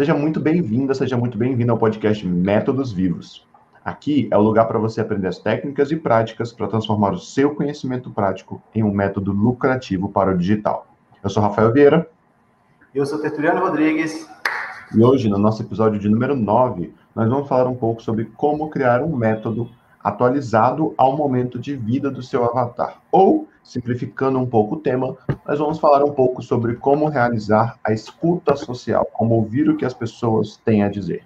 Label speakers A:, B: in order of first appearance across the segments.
A: Seja muito bem-vinda, seja muito bem-vindo ao podcast Métodos Vivos. Aqui é o lugar para você aprender as técnicas e práticas para transformar o seu conhecimento prático em um método lucrativo para o digital. Eu sou Rafael Vieira.
B: Eu sou Tertuliano Rodrigues.
A: E hoje, no nosso episódio de número 9, nós vamos falar um pouco sobre como criar um método atualizado ao momento de vida do seu avatar. Ou, simplificando um pouco o tema, nós vamos falar um pouco sobre como realizar a escuta social, como ouvir o que as pessoas têm a dizer.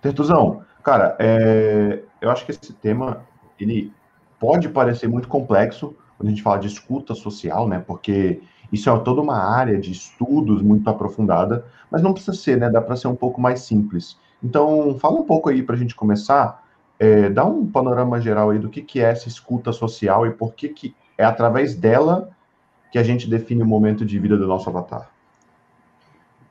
A: Tertuzão, cara, é, eu acho que esse tema, ele pode parecer muito complexo quando a gente fala de escuta social, né? Porque isso é toda uma área de estudos muito aprofundada, mas não precisa ser, né? Dá para ser um pouco mais simples. Então, fala um pouco aí para a gente começar é, dá um panorama geral aí do que, que é essa escuta social e por que, que é através dela que a gente define o momento de vida do nosso avatar.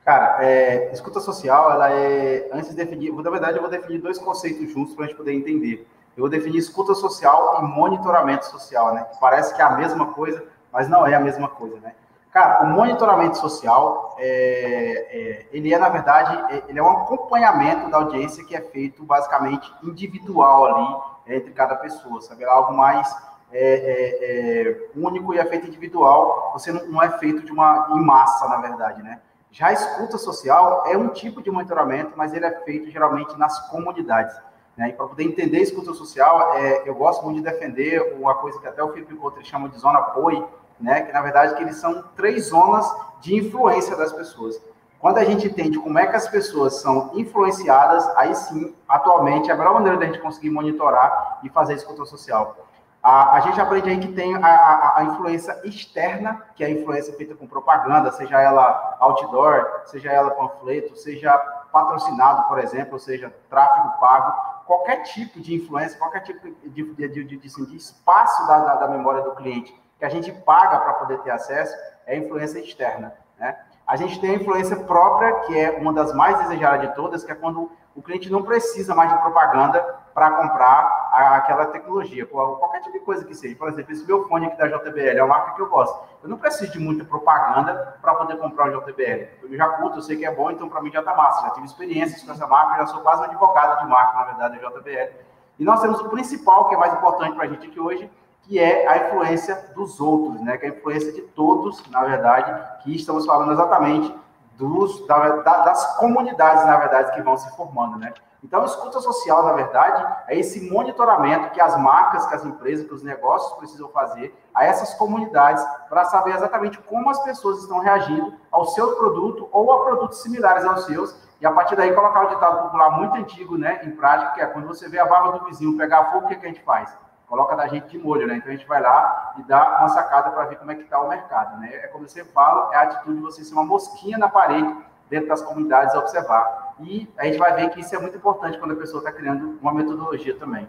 B: Cara, é, escuta social, ela é. Antes de definir, na verdade, eu vou definir dois conceitos juntos para a gente poder entender. Eu vou definir escuta social e monitoramento social, né? Parece que é a mesma coisa, mas não é a mesma coisa, né? Cara, o monitoramento social, é, é, ele é, na verdade, é, ele é um acompanhamento da audiência que é feito basicamente individual ali entre cada pessoa, sabe? É algo mais é, é, é, único e é feito individual, você não, não, é feito de uma em massa, na verdade, né? Já a escuta social é um tipo de monitoramento, mas ele é feito geralmente nas comunidades. Né? E para poder entender escuta social, eu gosto muito de defender uma coisa que até o Felipe Couto chama de zona POI, né? Que na verdade que eles são três zonas de influência das pessoas. Quando a gente entende como é que as pessoas são influenciadas, aí sim, atualmente, é a melhor maneira da gente conseguir monitorar e fazer escuta social. A, a gente aprende aí que tem a, a, a, influência externa, que é a influência feita com propaganda, seja ela outdoor, seja ela panfleto, seja patrocinado, por exemplo, ou seja, tráfego pago, qualquer tipo de influência, qualquer tipo de, de, de, de, de espaço da, da, da memória do cliente que a gente paga para poder ter acesso é influência externa. Né? A gente tem a influência própria, que é uma das mais desejadas de todas, que é quando o cliente não precisa mais de propaganda para comprar aquela tecnologia, qualquer tipo de coisa que seja. Por exemplo, esse meu fone aqui da JBL é uma marca que eu gosto. Eu não preciso de muita propaganda para poder comprar o JBL. Eu já curto, eu sei que é bom, então para mim já está massa. Já tive experiências com essa marca, já sou quase um advogado de marca, na verdade, da JBL. E nós temos o principal, que é mais importante para a gente aqui hoje, que é a influência dos outros, né? Que é a influência de todos, na verdade, que estamos falando exatamente dos, da, da, das comunidades, na verdade, que vão se formando, né? Então, a escuta social, na verdade, é esse monitoramento que as marcas, que as empresas, que os negócios precisam fazer a essas comunidades para saber exatamente como as pessoas estão reagindo ao seu produto ou a produtos similares aos seus e a partir daí colocar o ditado popular muito antigo, né, em prática, que é quando você vê a barba do vizinho pegar fogo, o que, que a gente faz? Coloca da gente de molho, né? Então a gente vai lá e dá uma sacada para ver como é que está o mercado, né? É como você fala, é a atitude de você ser uma mosquinha na parede dentro das comunidades a observar. E a gente vai ver que isso é muito importante quando a pessoa está criando uma metodologia também.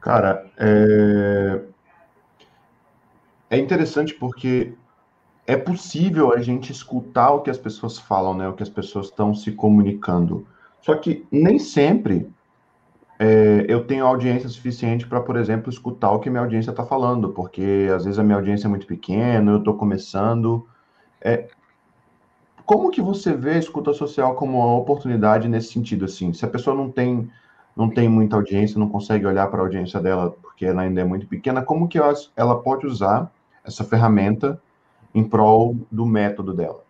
A: Cara, é... é interessante porque é possível a gente escutar o que as pessoas falam, né? O que as pessoas estão se comunicando. Só que nem sempre é, eu tenho audiência suficiente para, por exemplo, escutar o que minha audiência está falando, porque às vezes a minha audiência é muito pequena, eu estou começando. É, como que você vê a escuta social como uma oportunidade nesse sentido? Assim, se a pessoa não tem não tem muita audiência, não consegue olhar para a audiência dela porque ela ainda é muito pequena, como que ela, ela pode usar essa ferramenta em prol do método dela?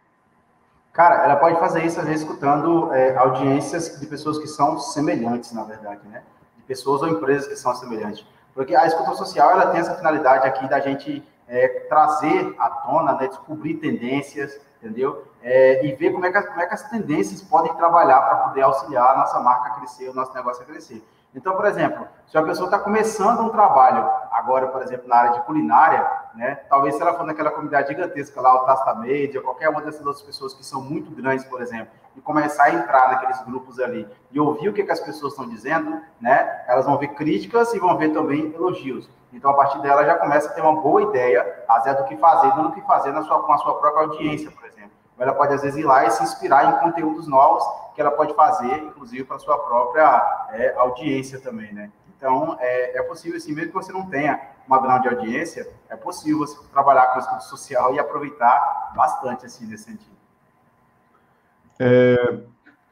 B: Cara, ela pode fazer isso, às vezes, escutando é, audiências de pessoas que são semelhantes, na verdade, né? De pessoas ou empresas que são semelhantes. Porque a escuta social, ela tem essa finalidade aqui da gente é, trazer à tona, né? Descobrir tendências, entendeu? É, e ver como é, que, como é que as tendências podem trabalhar para poder auxiliar a nossa marca a crescer, o nosso negócio a crescer. Então, por exemplo, se a pessoa está começando um trabalho agora, por exemplo, na área de culinária, né? Talvez se ela for naquela comunidade gigantesca lá, o Tasta Média, qualquer uma dessas outras pessoas que são muito grandes, por exemplo, e começar a entrar naqueles grupos ali e ouvir o que, que as pessoas estão dizendo, né? Elas vão ver críticas e vão ver também elogios. Então, a partir dela, já começa a ter uma boa ideia, até do que fazer, do que fazer na sua, com a sua própria audiência, por exemplo. Ela pode, às vezes, ir lá e se inspirar em conteúdos novos que ela pode fazer, inclusive, para sua própria é, audiência também, né? Então, é, é possível, assim, mesmo que você não tenha uma grande audiência, é possível você trabalhar com escuta social e aproveitar bastante, assim, nesse sentido.
A: É,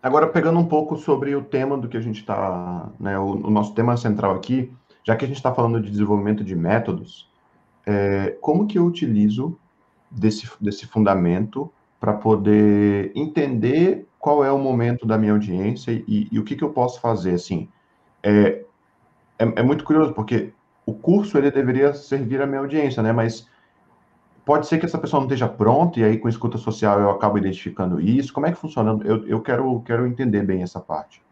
A: agora, pegando um pouco sobre o tema do que a gente está, né, o, o, nosso tema central aqui, já que a gente está falando de desenvolvimento de métodos, é, como que eu utilizo desse, desse fundamento para poder entender qual é o momento da minha audiência e, e o que, que eu posso fazer, assim, é, é, é, muito curioso, porque o curso, ele deveria servir à minha audiência, né, mas pode ser que essa pessoa não esteja pronta, e aí com escuta social eu acabo identificando isso, como é que funciona? Eu, eu quero, quero entender bem essa parte.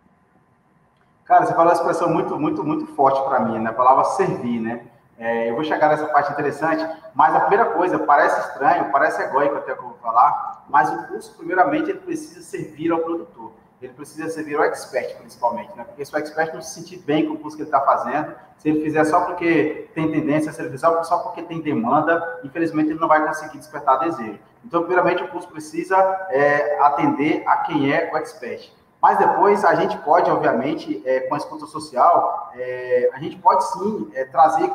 B: Cara, você falou uma expressão muito, muito, muito forte para mim, né, a palavra servir, né, é, eu vou chegar nessa parte interessante, mas a primeira coisa, parece estranho, parece egóico até que eu vou falar, mas o curso, primeiramente, ele precisa servir ao produtor. Ele precisa servir ao expert, principalmente, né? Porque se o expert não se sentir bem com o curso que ele está fazendo, se ele fizer só porque tem tendência, se ele fizer só porque tem demanda, infelizmente ele não vai conseguir despertar desejo. Então, primeiramente, o curso precisa é, atender a quem é o expert. Mas depois a gente pode, obviamente, é, com a escuta social, é, a gente pode sim é, trazer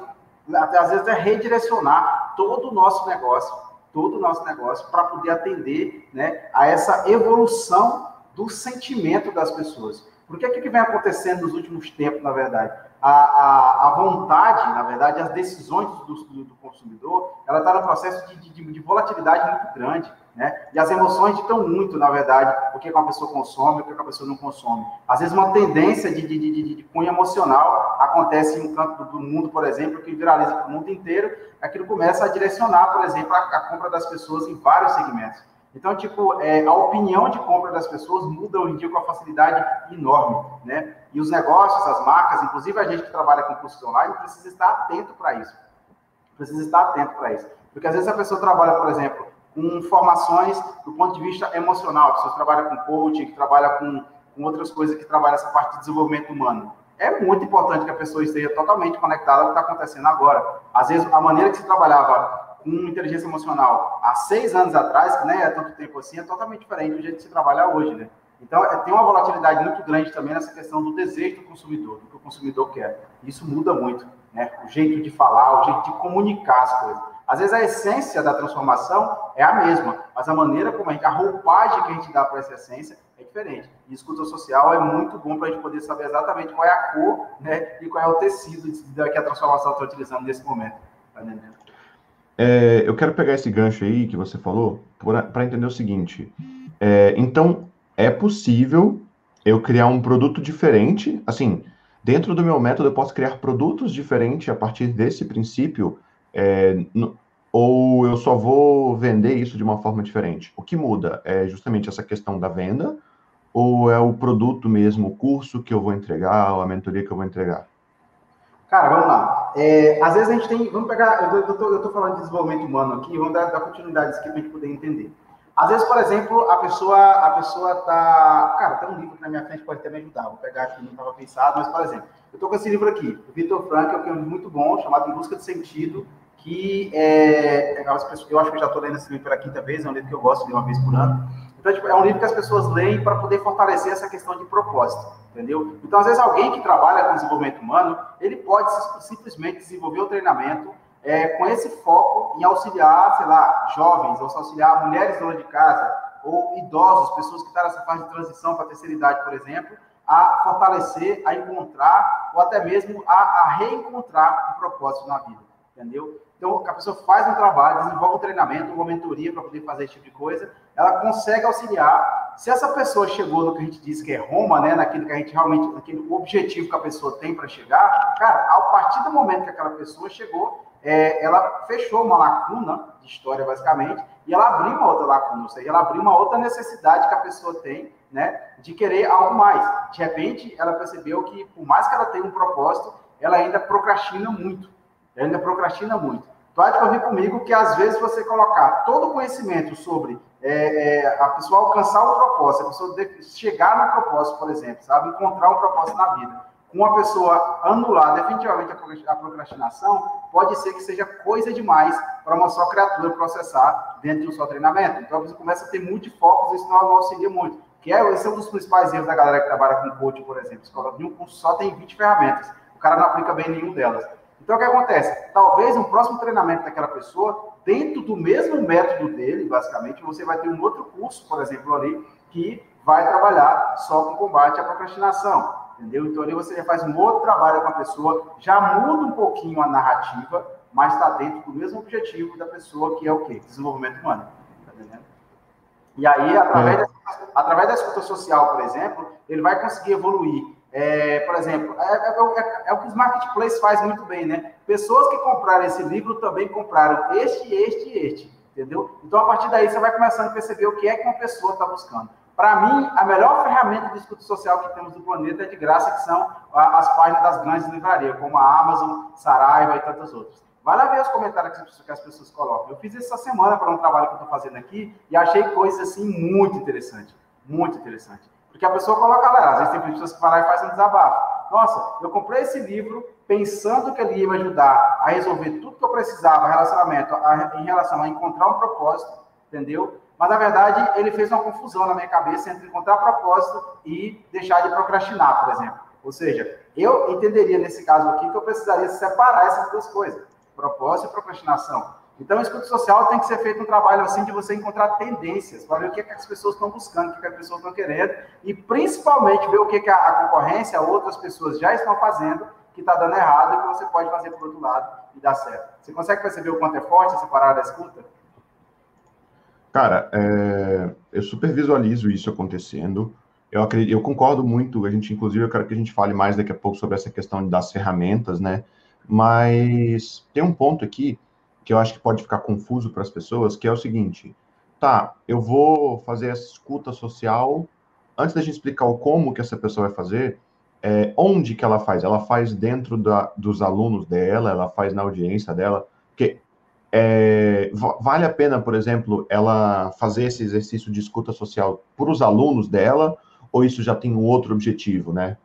B: até às vezes é redirecionar todo o nosso negócio, todo o nosso negócio para poder atender né, a essa evolução do sentimento das pessoas. Porque o que, que vem acontecendo nos últimos tempos, na verdade? A, a, a vontade, na verdade, as decisões do, do, do consumidor, ela está no processo de, de, de volatilidade muito grande. Né? E as emoções ditam muito, na verdade, o que uma pessoa consome, o que uma pessoa não consome. Às vezes, uma tendência de, de, de, de cunho emocional acontece em um canto do mundo, por exemplo, que viraliza para o mundo inteiro, aquilo começa a direcionar, por exemplo, a, a compra das pessoas em vários segmentos. Então, tipo, é, a opinião de compra das pessoas muda hoje em dia com uma facilidade enorme, né? E os negócios, as marcas, inclusive a gente que trabalha com cursos online, precisa estar atento para isso. Precisa estar atento para isso. Porque às vezes a pessoa trabalha, por exemplo, com informações do ponto de vista emocional. Pessoas trabalham com coaching, que trabalha com, com outras coisas, que trabalham essa parte de desenvolvimento humano. É muito importante que a pessoa esteja totalmente conectada ao que está acontecendo agora. Às vezes, a maneira que se trabalhava com inteligência emocional há seis anos atrás, que nem é tanto tempo assim, é totalmente diferente do jeito que se trabalha hoje, né? Então, é, tem uma volatilidade muito grande também nessa questão do desejo do consumidor, do que o consumidor quer. Isso muda muito, né? O jeito de falar, o jeito de comunicar as coisas. Às vezes a essência da transformação é a mesma, mas a maneira como a gente, a roupagem que a gente dá para essa essência é diferente. E escuta social é muito bom para a gente poder saber exatamente qual é a cor né, e qual é o tecido que a transformação está utilizando nesse momento. Tá?
A: É, eu quero pegar esse gancho aí que você falou para entender o seguinte. É, então, é possível eu criar um produto diferente? Assim, dentro do meu método, eu posso criar produtos diferentes a partir desse princípio é, ou eu só vou vender isso de uma forma diferente? O que muda é justamente essa questão da venda, ou é o produto mesmo, o curso que eu vou entregar, ou a mentoria que eu vou entregar?
B: Cara, vamos lá. É, às vezes a gente tem. Vamos pegar. Eu estou falando de desenvolvimento humano aqui, vamos dar, dar continuidade aqui para a gente poder entender. Às vezes, por exemplo, a pessoa a pessoa tá. Cara, tem um livro aqui na minha frente pode até me ajudar. Vou pegar aqui, não estava pensado, mas, por exemplo, eu estou com esse livro aqui, do Victor Frankl, que é um livro muito bom, chamado Em Busca de Sentido, que é, é eu acho que já estou lendo esse livro pela quinta vez, é um livro que eu gosto de ler uma vez por ano. Então, tipo, é um livro que as pessoas leem para poder fortalecer essa questão de propósito, entendeu? Então, às vezes, alguém que trabalha com desenvolvimento humano, ele pode simplesmente desenvolver o treinamento é, com esse foco em auxiliar, sei lá, jovens, ou auxiliar mulheres donas de casa, ou idosos, pessoas que estão nessa fase de transição para a terceira idade, por exemplo, a fortalecer, a encontrar, ou até mesmo a, a reencontrar um propósito na vida, entendeu? Então, a pessoa faz um trabalho, desenvolve um treinamento, uma mentoria para poder fazer esse tipo de coisa, ela consegue auxiliar. Se essa pessoa chegou no que a gente diz que é Roma, né, naquilo que a gente realmente, naquele objetivo que a pessoa tem para chegar, cara, a partir do momento que aquela pessoa chegou, é, ela fechou uma lacuna de história, basicamente, e ela abriu uma outra lacuna, ou seja, ela abriu uma outra necessidade que a pessoa tem, né, de querer algo mais. De repente, ela percebeu que, por mais que ela tenha um propósito, ela ainda procrastina muito. Ainda procrastina muito. Pode convir comigo que às vezes você colocar todo o conhecimento sobre é, é, a pessoa alcançar o propósito, a pessoa chegar no propósito, por exemplo, sabe, encontrar um propósito na vida, com uma pessoa anular definitivamente a procrastinação, pode ser que seja coisa demais para uma só criatura processar dentro de um só treinamento. Então você começa a ter multifocos, isso não auxilia muito. Que é, esse é um dos principais erros da galera que trabalha com coaching, por exemplo. Escola de um curso só tem 20 ferramentas. O cara não aplica bem nenhum delas. Então, o que acontece? Talvez um próximo treinamento daquela pessoa, dentro do mesmo método dele, basicamente, você vai ter um outro curso, por exemplo, ali, que vai trabalhar só com combate à procrastinação, entendeu? Então ali você já faz um outro trabalho com a pessoa, já muda um pouquinho a narrativa, mas está dentro do mesmo objetivo da pessoa, que é o quê? Desenvolvimento humano, tá entendendo? E aí, através, é. da, através da escuta social, por exemplo, ele vai conseguir evoluir. É, por exemplo, é, é, é, é, o que os marketplaces faz muito bem, né? Pessoas que compraram esse livro também compraram este, este e este, entendeu? Então, a partir daí, você vai começando a perceber o que é que uma pessoa está buscando. Para mim, a melhor ferramenta de escuta social que temos no planeta é de graça, que são as páginas das grandes livrarias, como a Amazon, Saraiva e tantas outras. Vai lá ver os comentários que as pessoas colocam. Eu fiz essa semana para um trabalho que eu estou fazendo aqui e achei coisas assim muito interessantes. Muito interessante. Porque a pessoa coloca lá, às vezes tem pessoas que vão lá e fazem um desabafo. Nossa, eu comprei esse livro pensando que ele ia me ajudar a resolver tudo que eu precisava relacionamento, a, em relação a encontrar um propósito, entendeu? Mas, na verdade, ele fez uma confusão na minha cabeça entre encontrar propósito e deixar de procrastinar, por exemplo. Ou seja, eu entenderia nesse caso aqui que eu precisaria separar essas duas coisas propósito e procrastinação. Então, o escuta social tem que ser feito um trabalho assim de você encontrar tendências, para ver o que, é que as pessoas estão buscando, o que, é que as pessoas estão querendo, e principalmente ver o que, é que a, concorrência, outras pessoas já estão fazendo, que está dando errado e que você pode fazer por outro lado e dar certo. Você consegue perceber o quanto é forte essa parada da escuta?
A: Cara, é, eu super visualizo isso acontecendo. Eu, acredito, eu concordo muito, a gente, inclusive, eu quero que a gente fale mais daqui a pouco sobre essa questão das ferramentas, né? Mas tem um ponto aqui que eu acho que pode ficar confuso para as pessoas, que é o seguinte: tá, eu vou fazer essa escuta social. Antes da gente explicar o como que essa pessoa vai fazer, é, onde que ela faz? Ela faz dentro da, dos alunos dela, ela faz na audiência dela, porque é, vale a pena, por exemplo, ela fazer esse exercício de escuta social para os alunos dela, ou isso já tem um outro objetivo, né?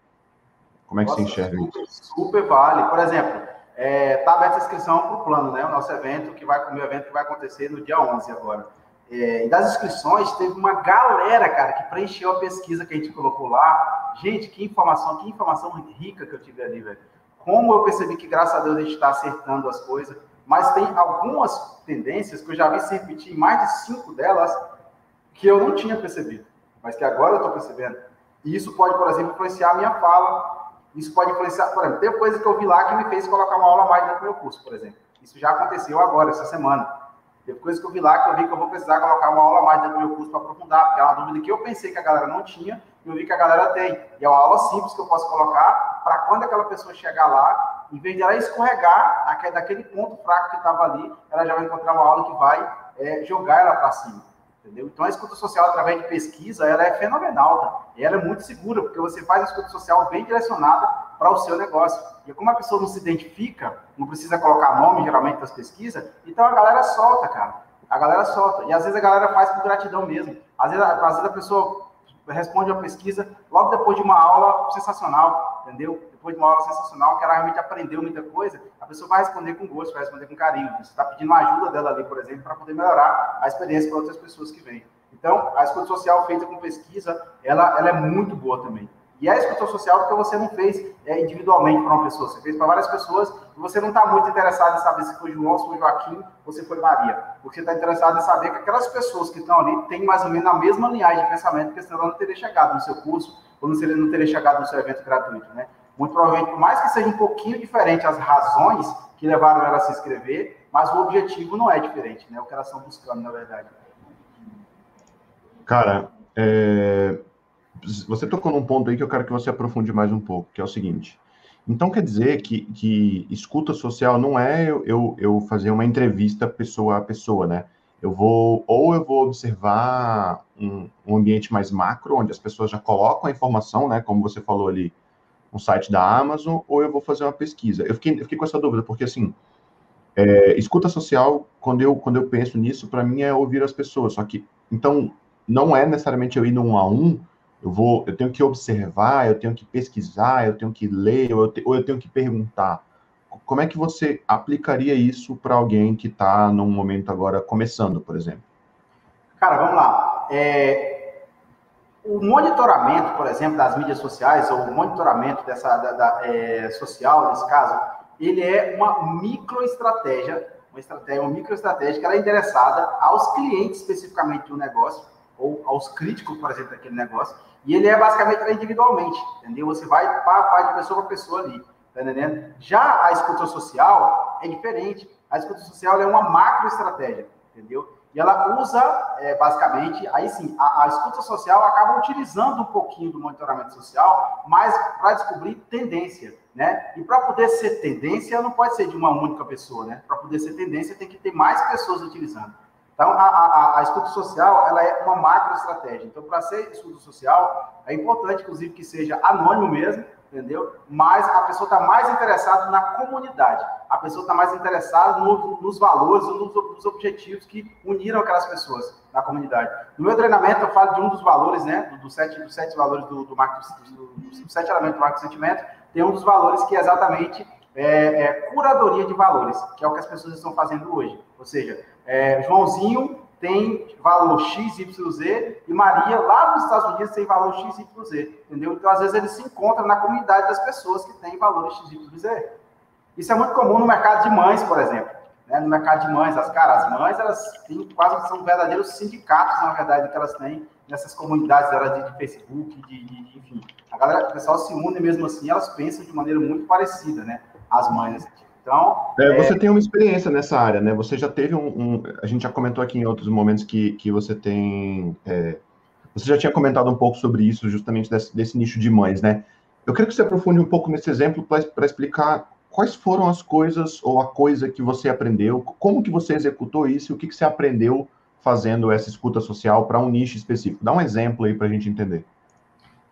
A: Como é que Nossa, você enxerga
B: super, isso? Super vale. Por exemplo, está é, tá aberta a inscrição para o plano, né? O nosso evento, que vai, o meu evento que vai acontecer no dia 11 agora. É, e das inscrições, teve uma galera, cara, que preencheu a pesquisa que a gente colocou lá. Gente, que informação, que informação rica que eu tive ali, velho. Como eu percebi que, graças a Deus, a gente está acertando as coisas. Mas tem algumas tendências que eu já vi se repetir, mais de cinco delas, que eu não tinha percebido, mas que agora eu estou percebendo. E isso pode, por exemplo, influenciar a minha fala, isso pode influenciar, por exemplo, tem coisa que eu vi lá que me fez colocar uma aula mais dentro do meu curso, por exemplo. Isso já aconteceu agora, essa semana. Teve coisa que eu vi lá que eu vi que eu vou precisar colocar uma aula mais dentro do meu curso para aprofundar, porque é uma dúvida que eu pensei que a galera não tinha e eu vi que a galera tem. E é uma aula simples que eu posso colocar para quando aquela pessoa chegar lá, em vez de ela escorregar daquele ponto fraco que estava ali, ela já vai encontrar uma aula que vai é, jogar ela para cima. Entendeu? Então, a escuta social, através de pesquisa, ela é fenomenal, tá? E ela é muito segura, porque você faz a escuta social bem direcionada para o seu negócio. E como a pessoa não se identifica, não precisa colocar nome, geralmente, das pesquisas, então a galera solta, cara. A galera solta. E às vezes a galera faz por gratidão mesmo. Às vezes, às vezes a pessoa responde uma pesquisa logo depois de uma aula sensacional, entendeu? Depois de uma aula sensacional, que ela realmente aprendeu muita coisa, a pessoa vai responder com gosto, vai responder com carinho. Você está pedindo uma ajuda dela ali, por exemplo, para poder melhorar a experiência para outras pessoas que vêm. Então, a escuta social feita com pesquisa, ela, ela é muito boa também. E é a escuta social porque você não fez é, individualmente para uma pessoa, você fez para várias pessoas e você não está muito interessado em saber se foi João, se foi Joaquim ou se foi Maria. Você está interessado em saber que aquelas pessoas que estão ali têm mais ou menos a mesma linhagem de pensamento, porque senão ela não teria chegado no seu curso ou não, não teria chegado no seu evento gratuito, né? Muito provavelmente, por mais que seja um pouquinho diferente as razões que levaram ela a se inscrever, mas o objetivo não é diferente, né? O que elas estão buscando, na verdade.
A: Cara, é, você tocou num ponto aí que eu quero que você aprofunde mais um pouco, que é o seguinte. Então quer dizer que, que escuta social não é eu, eu fazer uma entrevista pessoa a pessoa, né? Eu vou, ou eu vou observar um, um, ambiente mais macro, onde as pessoas já colocam a informação, né? Como você falou ali, um site da Amazon, ou eu vou fazer uma pesquisa. Eu fiquei, eu fiquei com essa dúvida, porque assim, é, escuta social, quando eu, quando eu penso nisso, para mim é ouvir as pessoas. Só que, então, não é necessariamente eu ir num a um, eu vou, eu tenho que observar, eu tenho que pesquisar, eu tenho que ler, ou eu, te, ou eu tenho que perguntar. Como é que você aplicaria isso para alguém que está num momento agora começando, por exemplo?
B: Cara, vamos lá. É, o monitoramento, por exemplo, das mídias sociais, ou o monitoramento dessa da, da, é, social, nesse caso, ele é uma microestratégia, uma estratégia, uma microestratégia que ela é endereçada aos clientes especificamente do negócio ou aos críticos, por exemplo, daquele negócio, e ele é basicamente individualmente, entendeu? Você vai para de pessoa para pessoa ali, tá entendendo? Já a escuta social é diferente. A escuta social é uma macro estratégia, entendeu? E ela usa, é, basicamente, aí sim, a, a, escuta social acaba utilizando um pouquinho do monitoramento social, mas para descobrir tendência, né? E para poder ser tendência, não pode ser de uma única pessoa, né? Para poder ser tendência, tem que ter mais pessoas utilizando. Então, a, a, a escuta social, ela é uma macro estratégia. Então, para ser escuta social, é importante, inclusive, que seja anônimo mesmo, entendeu? Mas a pessoa está mais interessada na comunidade. A pessoa está mais interessada no, nos valores, nos, nos, objetivos que uniram aquelas pessoas na comunidade. No meu treinamento, eu falo de um dos valores, né? Dos do sete, do sete valores do, do, marco, do, sete elementos do marco sentimento, tem um dos valores que é exatamente é, é, curadoria de valores, que é o que as pessoas estão fazendo hoje. Ou seja, é, Joãozinho tem valor X, Y, Z, e Maria, lá nos Estados Unidos, tem valor X, Y, Z, entendeu? Então, às vezes, eles se encontram na comunidade das pessoas que têm valores X, Y, Z. Isso é muito comum no mercado de mães, por exemplo. Né? No mercado de mães, as caras, as mães, elas têm quase são verdadeiros sindicatos, na verdade, que elas têm nessas comunidades delas de, de Facebook, de, de, enfim. A galera, o pessoal se une mesmo assim, elas pensam de maneira muito parecida, né? As mães. Assim. Então,
A: é, você é... tem uma experiência nessa área, né? Você já teve um, um, A gente já comentou aqui em outros momentos que, que você tem. É, você já tinha comentado um pouco sobre isso, justamente desse, desse nicho de mães, né? Eu queria que você aprofunde um pouco nesse exemplo para explicar quais foram as coisas ou a coisa que você aprendeu, como que você executou isso e o que, que você aprendeu fazendo essa escuta social para um nicho específico. Dá um exemplo aí para a gente entender.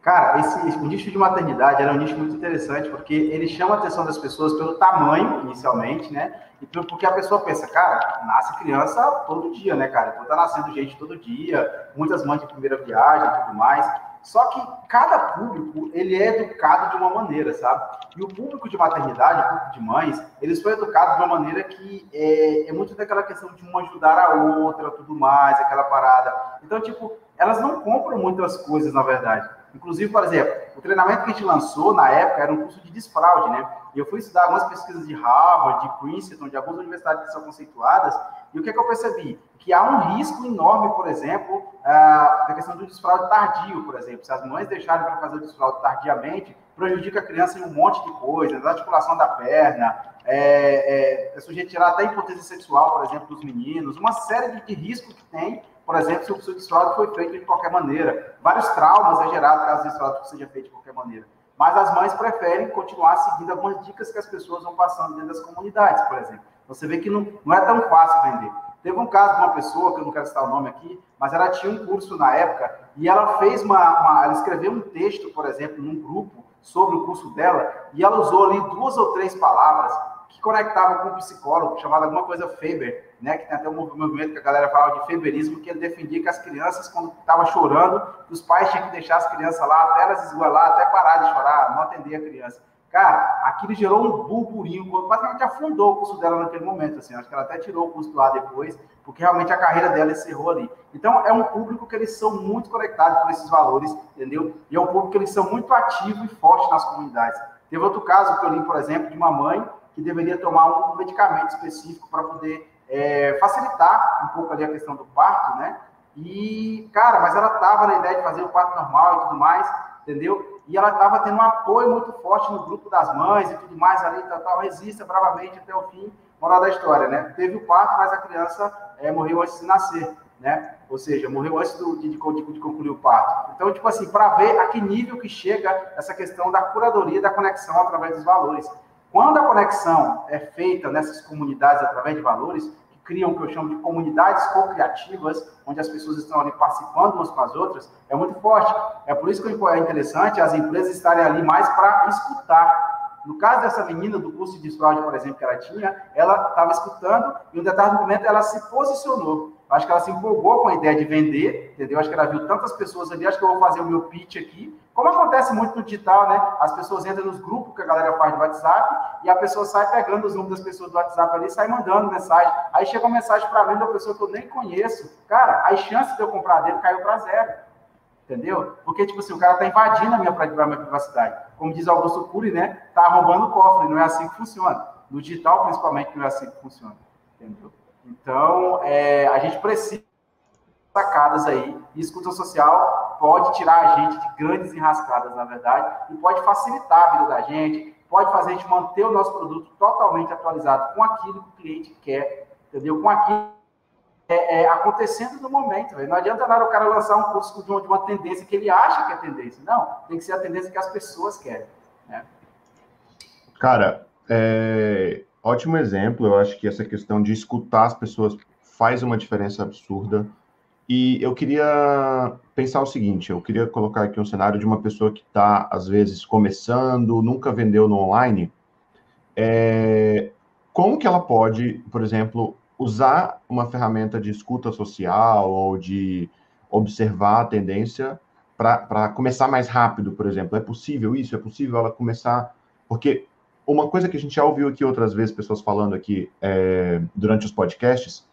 B: Cara, esse, o nicho de maternidade era um nicho muito interessante, porque ele chama a atenção das pessoas pelo tamanho, inicialmente, né? E porque a pessoa pensa, cara, nasce criança todo dia, né, cara? Então tá nascendo gente todo dia, muitas mães de primeira viagem e tudo mais. Só que cada público, ele é educado de uma maneira, sabe? E o público de maternidade, o público de mães, eles foram educados de uma maneira que é, é muito daquela questão de uma ajudar a outra, tudo mais, aquela parada. Então, tipo, elas não compram muitas coisas, na verdade. Inclusive, por exemplo, o treinamento que a gente lançou na época era um curso de desfraude, né? E eu fui estudar algumas pesquisas de Harvard, de Princeton, de algumas universidades que são conceituadas, e o que, é que eu percebi? Que há um risco enorme, por exemplo, uh, questão do desfraude tardio, por exemplo. Se as mães deixarem para fazer o desfraude tardiamente, prejudica a criança em um monte de coisas, articulação da perna, é, é, é sujeito a tirar até impotência sexual, por exemplo, dos meninos, uma série de riscos que tem por exemplo, se o desfraude foi feito de qualquer maneira. Vários traumas é gerado caso o desfraude seja feito de qualquer maneira. Mas as mães preferem continuar seguindo algumas dicas que as pessoas vão passando dentro das comunidades, por exemplo. Você vê que não, não é tão fácil vender. Teve um caso de uma pessoa, que eu não quero citar o nome aqui, mas ela tinha um curso na época e ela fez uma, uma ela escreveu um texto, por exemplo, num grupo sobre o curso dela e ela usou ali duas ou três palavras que conectavam com um psicólogo chamado alguma coisa Faber, né, que tem até um movimento que a galera falava de feberismo, que ele defendia que as crianças, quando estavam chorando, os pais tinham que deixar as crianças lá, até elas esgoelar, até parar de chorar, não atender a criança. Cara, aquilo gerou um burburinho, praticamente afundou o curso dela naquele momento, assim, acho que ela até tirou o curso do ar depois, porque realmente a carreira dela encerrou ali. Então, é um público que eles são muito conectados com esses valores, entendeu? E é um público que eles são muito ativos e fortes nas comunidades. Teve outro caso que eu li, por exemplo, de uma mãe que deveria tomar um medicamento específico para poder é, facilitar um pouco ali a questão do parto, né? E, cara, mas ela estava na ideia de fazer o parto normal e tudo mais, entendeu? E ela estava tendo um apoio muito forte no grupo das mães e tudo mais ali, tal, tal, resista bravamente até o fim, moral da história, né? Teve o parto, mas a criança é, morreu antes de nascer, né? Ou seja, morreu antes do, de, de, de, concluir o parto. Então, tipo assim, para ver a que nível que chega essa questão da curadoria, da conexão através dos valores. Quando a conexão é feita nessas comunidades através de valores, que criam o que eu chamo de comunidades co-criativas, onde as pessoas estão ali participando umas com as outras, é muito forte. É por isso que é interessante as empresas estarem ali mais para escutar. No caso dessa menina do curso de fraude, por exemplo, que ela tinha, ela estava escutando e, em um determinado momento, ela se posicionou. Acho que ela se empolgou com a ideia de vender, entendeu? Acho que ela viu tantas pessoas ali, acho que eu vou fazer o meu pitch aqui. Como acontece muito no digital, né? As pessoas entram nos grupos que a galera faz do WhatsApp e a pessoa sai pegando os números das pessoas do WhatsApp ali e sai mandando mensagem. Aí chega uma mensagem para mim de uma pessoa que eu nem conheço. Cara, as chances de eu comprar dele caiu para zero. Entendeu? Porque, tipo assim, o cara tá invadindo a minha, a minha privacidade. Como diz Augusto Cury, né? Tá roubando o cofre. Não é assim que funciona. No digital, principalmente, não é assim que funciona. Entendeu? Então, é, a gente precisa sacadas aí. E escuta social pode tirar a gente de grandes enrascadas, na verdade, e pode facilitar a vida da gente, pode fazer a gente manter o nosso produto totalmente atualizado com aquilo que o cliente quer, entendeu? Com aquilo é, é, acontecendo no momento. Véio. Não adianta nada o cara lançar um curso de uma, de uma, tendência que ele acha que é tendência. Não, tem que ser a tendência que as pessoas querem. Né?
A: Cara, é, ótimo exemplo. Eu acho que essa questão de escutar as pessoas faz uma diferença absurda. E eu queria pensar o seguinte: eu queria colocar aqui um cenário de uma pessoa que está, às vezes, começando, nunca vendeu no online. É, como que ela pode, por exemplo, usar uma ferramenta de escuta social ou de observar a tendência para começar mais rápido, por exemplo? É possível isso? É possível ela começar. Porque uma coisa que a gente já ouviu aqui outras vezes, pessoas falando aqui é, durante os podcasts,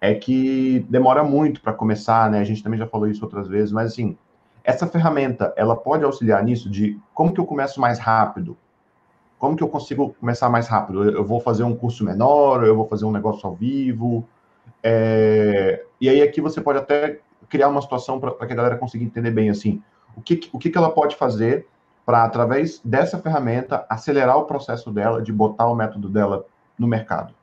A: é que demora muito para começar, né? A gente também já falou isso outras vezes, mas assim, essa ferramenta, ela pode auxiliar nisso de como que eu começo mais rápido? Como que eu consigo começar mais rápido? Eu vou fazer um curso menor, eu vou fazer um negócio ao vivo. É... E aí aqui você pode até criar uma situação para que a galera consiga entender bem assim, o que, o que, que ela pode fazer para, através dessa ferramenta, acelerar o processo dela de botar o método dela no mercado.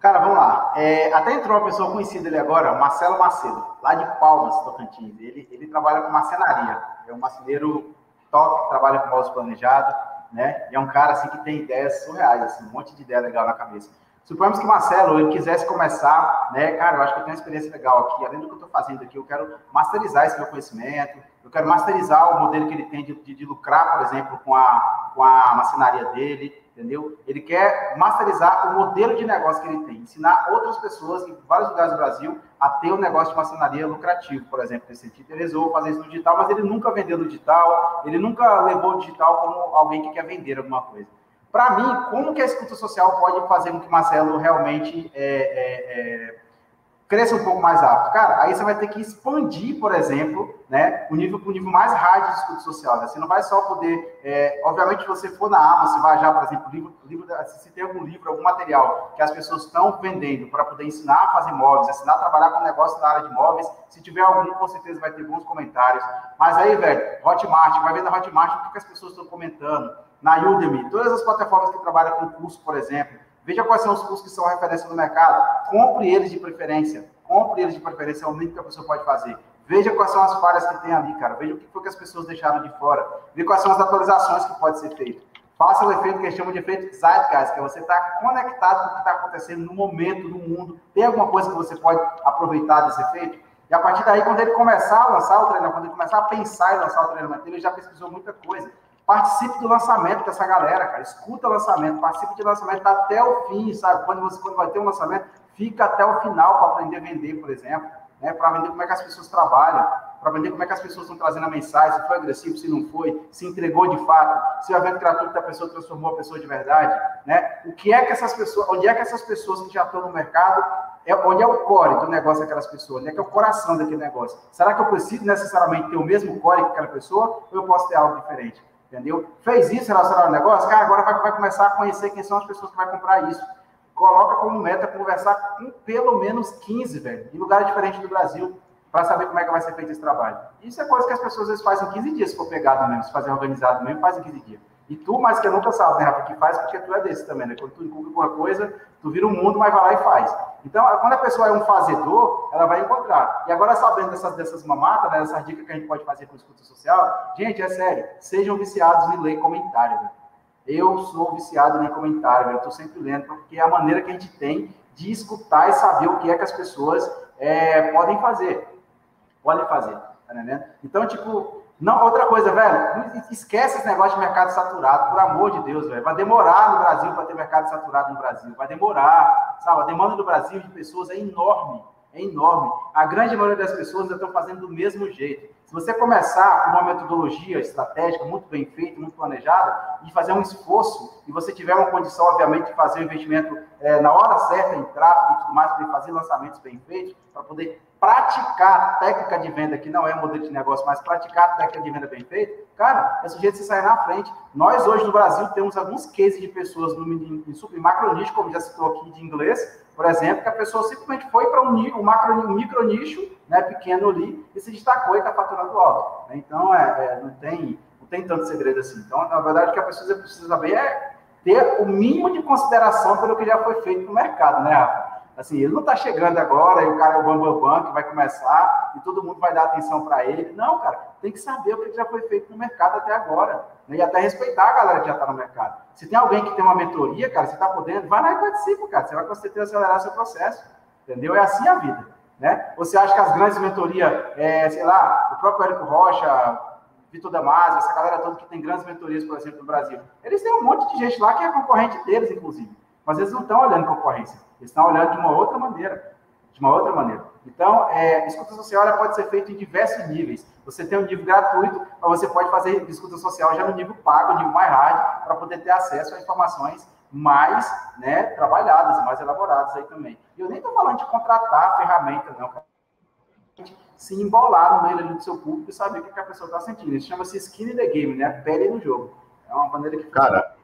B: Cara, vamos lá. É, até entrou uma pessoa conhecida ali agora, Marcelo Macedo, lá de Palmas, Tocantins. Ele, ele trabalha com marcenaria. É um marceneiro top, trabalha com móveis planejados, né? E é um cara assim que tem ideias surreais, assim, um monte de ideia legal na cabeça. Suponhamos que o Marcelo ele quisesse começar, né, cara, eu acho que eu tenho uma experiência legal aqui, além do que eu estou fazendo aqui, eu quero masterizar esse meu conhecimento, eu quero masterizar o modelo que ele tem de, de, de lucrar, por exemplo, com a, com a macenaria dele, entendeu? Ele quer masterizar o modelo de negócio que ele tem, ensinar outras pessoas em vários lugares do Brasil a ter um negócio de maçonaria lucrativo, por exemplo. Ele resolveu fazer isso no digital, mas ele nunca vendeu no digital, ele nunca levou o digital como alguém que quer vender alguma coisa. Para mim, como que a escuta social pode fazer com que Marcelo realmente é, é, é cresça um pouco mais rápido. Cara, aí você vai ter que expandir, por exemplo, né, o nível para o nível mais hard de estudo social. Né? Você não vai só poder, é, obviamente, se você for na Amazon, você vai já, por exemplo, livro, livro, se tem algum livro, algum material que as pessoas estão vendendo para poder ensinar a fazer móveis, ensinar a trabalhar com negócio na área de móveis, se tiver algum, com certeza vai ter bons comentários. Mas aí, velho, Hotmart, vai ver na Hotmart o que as pessoas estão comentando. Na Udemy, todas as plataformas que trabalham com curso, por exemplo, Veja quais são os cursos que são referência no mercado. Compre eles de preferência. Compre eles de preferência, é o mínimo que a pessoa pode fazer. Veja quais são as falhas que tem ali, cara. Veja o que foi que as pessoas deixaram de fora. Veja quais são as atualizações que pode ser feito. Faça o efeito que eles chamam de efeito Zeitgeist, que é você estar tá conectado com o que está acontecendo no momento, no mundo. Tem alguma coisa que você pode aproveitar desse efeito? E a partir daí, quando ele começar a lançar o treinamento, quando ele começar a pensar em lançar o treinamento, ele já pesquisou muita coisa. Participe do lançamento dessa galera, cara. Escuta o lançamento, participe do lançamento até o fim, sabe? Quando você quando vai ter um lançamento, fica até o final para aprender a vender, por exemplo, né? Para vender como é que as pessoas trabalham, para vender como é que as pessoas estão trazendo a mensagem, se foi agressivo, se não foi, se entregou de fato, se o evento gratuito da pessoa transformou a pessoa de verdade, né? O que é que essas pessoas, onde é que essas pessoas que já estão no mercado, é, onde é o core do negócio daquelas pessoas, onde é que é o coração daquele negócio? Será que eu preciso necessariamente ter o mesmo core que aquela pessoa ou eu posso ter algo diferente? Entendeu? Fez isso relacionado ao negócio, cara, agora vai, vai começar a conhecer quem são as pessoas que vão comprar isso. Coloca como meta conversar com pelo menos 15, velho, em lugares diferentes do Brasil, para saber como é que vai ser feito esse trabalho. Isso é coisa que as pessoas às vezes fazem em 15 dias, se for pegado mesmo, se fazer organizado mesmo, faz em 15 dias. E tu, mais que nunca sabe, né, Rafa, que faz porque tu é desse também, né? Quando tu encontra alguma coisa, tu vira o um mundo, mas vai lá e faz. Então, quando a pessoa é um fazedor, ela vai encontrar. E agora, sabendo dessas, dessas mamatas, né, dessas dicas que a gente pode fazer com escuta social, gente, é sério, sejam viciados em ler comentário, velho. Eu sou viciado em comentário. Eu tô sempre lendo, porque é a maneira que a gente tem de escutar e saber o que é que as pessoas é, podem fazer. Podem fazer, tá entendendo? Então, tipo, não, outra coisa, velho, esquece esse negócio de mercado saturado, por amor de Deus, velho. Vai demorar no Brasil para ter mercado saturado no Brasil. Vai demorar, sabe? A demanda do Brasil de pessoas é enorme, é enorme. A grande maioria das pessoas já estão fazendo do mesmo jeito. Se você começar com uma metodologia estratégica muito bem feita, muito planejada, e fazer um esforço, e você tiver uma condição, obviamente, de fazer o investimento é, na hora certa em tráfego e tudo mais, para fazer lançamentos bem feitos, para poder praticar a técnica de venda, que não é modelo de negócio, mas praticar a técnica de venda bem feita, cara, é sujeito de sair na frente. Nós, hoje, no Brasil, temos alguns cases de pessoas no, em macro nicho, como já citou aqui, de inglês, por exemplo, que a pessoa simplesmente foi para um, um, um micro nicho, né, pequeno ali, e se destacou e está faturando alto. Né? Então, é, é, não, tem, não tem tanto segredo assim. Então, na verdade, o que a pessoa precisa saber é ter o mínimo de consideração pelo que já foi feito no mercado, né, Rafa? Assim, ele não está chegando agora e o cara é o bambambam bam, bam, que vai começar e todo mundo vai dar atenção para ele. Não, cara, tem que saber o que já foi feito no mercado até agora. Né? E até respeitar a galera que já está no mercado. Se tem alguém que tem uma mentoria, cara, você está podendo, vai lá e participa, cara. Você vai com certeza acelerar seu processo. Entendeu? É assim a vida. Né? Você acha que as grandes mentorias, é, sei lá, o próprio Érico Rocha, Vitor Damasio, essa galera toda que tem grandes mentorias, por exemplo, no Brasil, eles têm um monte de gente lá que é concorrente deles, inclusive. Mas eles não estão olhando concorrência. Eles estão olhando de uma outra maneira. De uma outra maneira. Então, é, escuta social pode ser feita em diversos níveis. Você tem um nível gratuito, mas você pode fazer escuta social já no nível pago, no nível mais hard, para poder ter acesso a informações mais né, trabalhadas, mais elaboradas aí também. E eu nem estou falando de contratar ferramenta, não. Se embolar no meio do seu público e saber o que a pessoa está sentindo. Isso chama-se skin in the game, né? Pele no jogo. É uma maneira que.
A: Cara,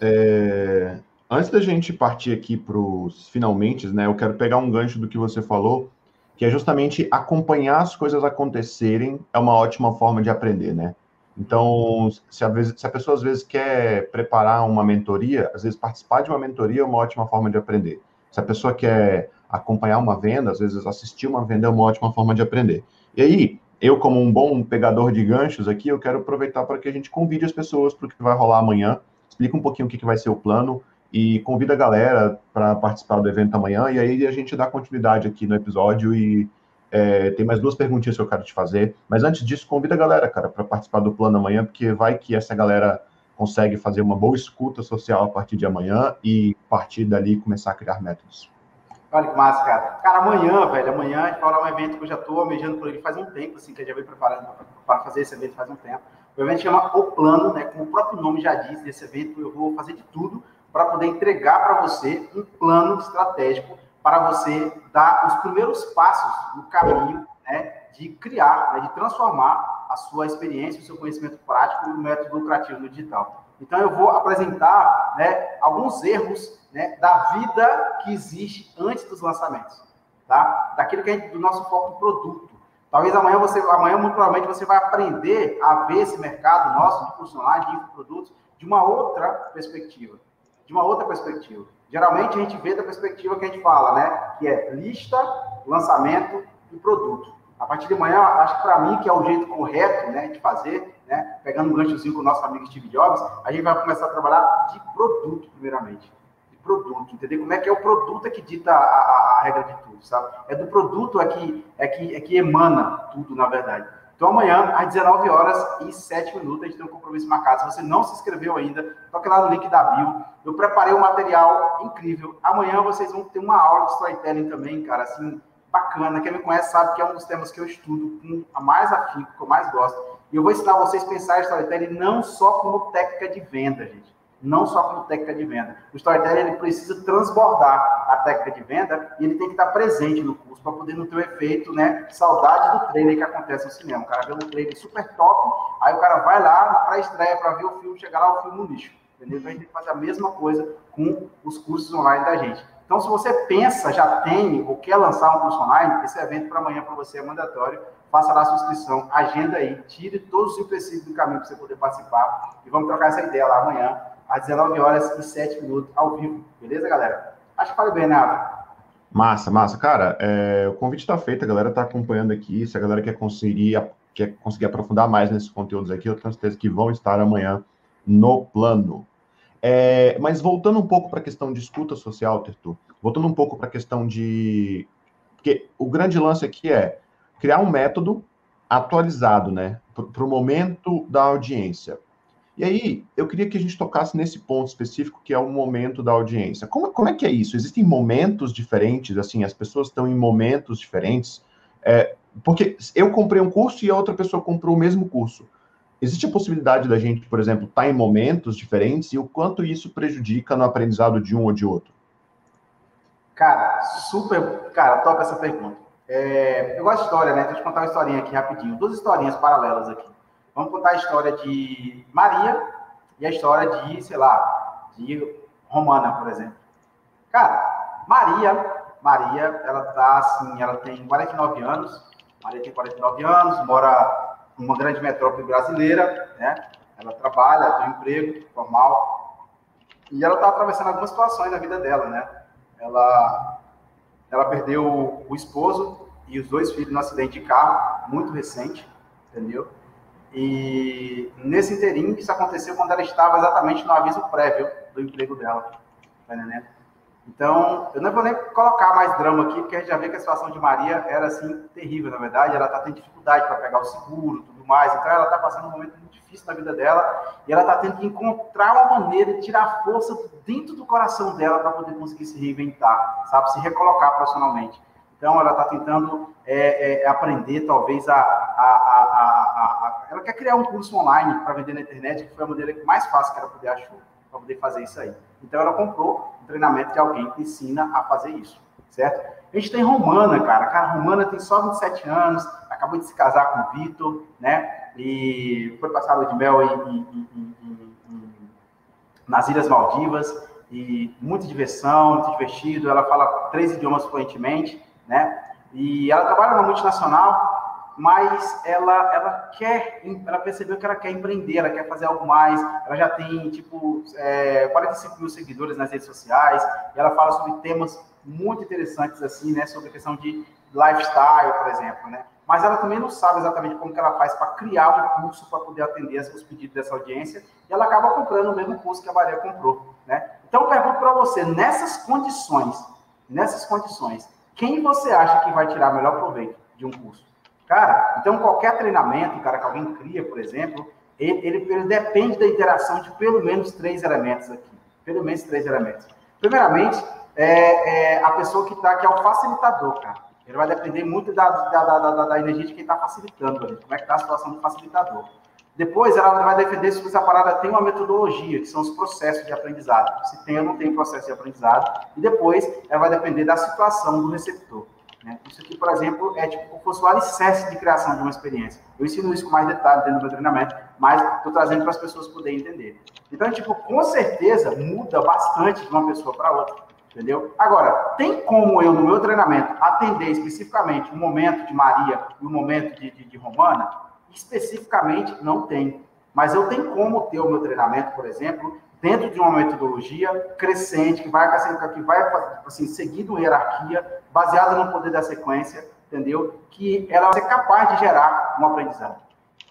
A: é... antes da gente partir aqui para os finalmente, né? Eu quero pegar um gancho do que você falou, que é justamente acompanhar as coisas acontecerem é uma ótima forma de aprender, né? Então, se a, se a, pessoa às vezes quer preparar uma mentoria, às vezes participar de uma mentoria é uma ótima forma de aprender. Se a pessoa quer acompanhar uma venda, às vezes assistir uma venda é uma ótima forma de aprender. E aí, eu como um bom pegador de ganchos aqui, eu quero aproveitar para que a gente convide as pessoas para o que vai rolar amanhã, explica um pouquinho o que, que vai ser o plano e convida a galera para participar do evento amanhã, e aí a gente dá continuidade aqui no episódio e é, tem mais duas perguntinhas que eu quero te fazer. Mas antes disso, convida a galera, cara, para participar do plano amanhã, porque vai que essa galera consegue fazer uma boa escuta social a partir de amanhã e partir dali começar a criar métodos.
B: Olha que massa, cara. Cara, amanhã, velho, amanhã a gente vai falar um evento que eu já estou almejando por ele faz um tempo, assim, que eu já venho preparando para fazer esse evento faz um tempo. O evento chama O Plano, né? Como o próprio nome já diz desse evento, eu vou fazer de tudo para poder entregar para você um plano estratégico para você dar os primeiros passos no caminho né, de criar, né, de transformar a sua experiência, o seu conhecimento prático no método lucrativo no digital. Então, eu vou apresentar né, alguns erros né, da vida que existe antes dos lançamentos, tá? Daquilo que é do nosso foco produto. Talvez amanhã você, amanhã muito provavelmente você vai aprender a ver esse mercado nosso de profissionais de produtos de uma outra perspectiva, de uma outra perspectiva. Geralmente a gente vê da perspectiva que a gente fala, né? Que é lista, lançamento e produto. A partir de manhã, acho que para mim, que é o jeito correto né, de fazer, né, pegando um ganchozinho com o nosso amigo Steve Jobs, a gente vai começar a trabalhar de produto, primeiramente. De produto, entender como é que é o produto é que dita a, a, a regra de tudo, sabe? É do produto é que, é, que, é que emana tudo, na verdade. Então, amanhã, às 19 horas e 7 minutos, a gente tem um compromisso marcado. Se você não se inscreveu ainda, toque lá no link da bio. Eu preparei um material incrível. Amanhã vocês vão ter uma aula de storytelling também, cara, assim, bacana. Quem me conhece sabe que é um dos temas que eu estudo com a mais afinco, que eu mais gosto. E eu vou ensinar vocês a pensar em storytelling não só como técnica de venda, gente não só como técnica de venda. O storytelling ele precisa transbordar a técnica de venda e ele tem que estar presente no curso para poder não ter o efeito, né, saudade do trailer que acontece no cinema. O cara vê um trailer super top, aí o cara vai lá para a estreia para ver o filme, chegar lá o filme no lixo. Entendeu? Então a gente tem que fazer a mesma coisa com os cursos online da gente. Então, se você pensa, já tem ou quer lançar um curso online, esse evento para amanhã para você é mandatório. Faça lá a sua inscrição, agenda aí, tire todos os empecilhos do caminho para você poder participar e vamos trocar essa ideia lá amanhã às 19 horas e 7 minutos, ao vivo. Beleza, galera? Acho que falei bem, né?
A: Massa, massa. Cara, é, o convite está feito, a galera está acompanhando aqui. Se a galera quer conseguir, quer conseguir aprofundar mais nesses conteúdos aqui, eu tenho certeza que vão estar amanhã no plano. É, mas voltando um pouco para a questão de escuta social, Tertu, voltando um pouco para a questão de. Porque o grande lance aqui é criar um método atualizado, né, para o momento da audiência. E aí, eu queria que a gente tocasse nesse ponto específico, que é o momento da audiência. Como, como é que é isso? Existem momentos diferentes, assim, as pessoas estão em momentos diferentes? É, porque eu comprei um curso e a outra pessoa comprou o mesmo curso. Existe a possibilidade da gente, por exemplo, estar tá em momentos diferentes e o quanto isso prejudica no aprendizado de um ou de outro?
B: Cara, super. Cara, toca essa pergunta. É, eu gosto de história, né? Deixa eu contar uma historinha aqui rapidinho. Duas historinhas paralelas aqui. Vamos contar a história de Maria e a história de, sei lá, de Romana, por exemplo. Cara, Maria, Maria, ela tá assim, ela tem 49 anos, Maria tem 49 anos, mora em uma grande metrópole brasileira, né? Ela trabalha, tem um emprego formal, e ela está atravessando algumas situações na vida dela, né? Ela, ela perdeu o esposo e os dois filhos no acidente de carro, muito recente, entendeu? E nesse inteirinho, isso aconteceu quando ela estava exatamente no aviso prévio do emprego dela, tá? Então, eu não vou nem colocar mais drama aqui, porque a gente já vê que a situação de Maria era assim terrível, na verdade. Ela está tendo dificuldade para pegar o seguro, tudo mais. Então, ela está passando um momento muito difícil na vida dela e ela está tendo que encontrar uma maneira de tirar força dentro do coração dela para poder conseguir se reinventar, sabe, se recolocar profissionalmente. Então, ela está tentando é, é, aprender, talvez, a, a, Ela quer criar um curso online para vender na internet, que foi a maneira mais fácil que ela poder achar para poder fazer isso aí. Então, ela comprou um treinamento de alguém que ensina a fazer isso, certo? A gente tem Romana, cara. Cara, Romana tem só 27 anos, acabou de se casar com o Vitor, né? E foi passado de mel em, em, em, nas Ilhas Maldivas. E muita diversão, muito divertido. Ela fala três idiomas fluentemente, né? E ela trabalha na multinacional, mas ela, ela quer, ela percebeu que ela quer empreender, ela quer fazer algo mais, ela já tem, tipo, é, 45 mil seguidores nas redes sociais, ela fala sobre temas muito interessantes, assim, né, sobre questão de lifestyle, por exemplo, né, mas ela também não sabe exatamente como que ela faz para criar um curso para poder atender os pedidos dessa audiência, e ela acaba comprando o mesmo curso que a Maria comprou, né. Então, eu pergunto para você, nessas condições, nessas condições, quem você acha que vai tirar melhor proveito de um curso? Cara, então qualquer treinamento, cara, que alguém cria, por exemplo, ele, ele, ele, depende da interação de pelo menos três elementos aqui. Pelo menos três elementos. Primeiramente, é, é a pessoa que está, que é o facilitador, cara. Ele vai depender muito da, da, da, da energia de quem está facilitando ali, como é que está a situação do facilitador. Depois, ela vai defender se essa parada tem uma metodologia, que são os processos de aprendizado. Se tem ou não tem processo de aprendizado. E depois, ela vai depender da situação do receptor. Né? Isso aqui, por exemplo, é tipo como fosse o alicerce de criação de uma experiência. Eu ensino isso com mais detalhe dentro do meu treinamento, mas estou trazendo para as pessoas poderem entender. Então, tipo, com certeza muda bastante de uma pessoa para outra, entendeu? Agora, tem como eu, no meu treinamento, atender especificamente o momento de Maria e o momento de, de, de Romana? Especificamente, não tem. Mas eu tenho como ter o meu treinamento, por exemplo, dentro de uma metodologia crescente, que vai, que vai assim, seguindo hierarquia, baseada no poder da sequência, entendeu? Que ela vai ser capaz de gerar um aprendizado.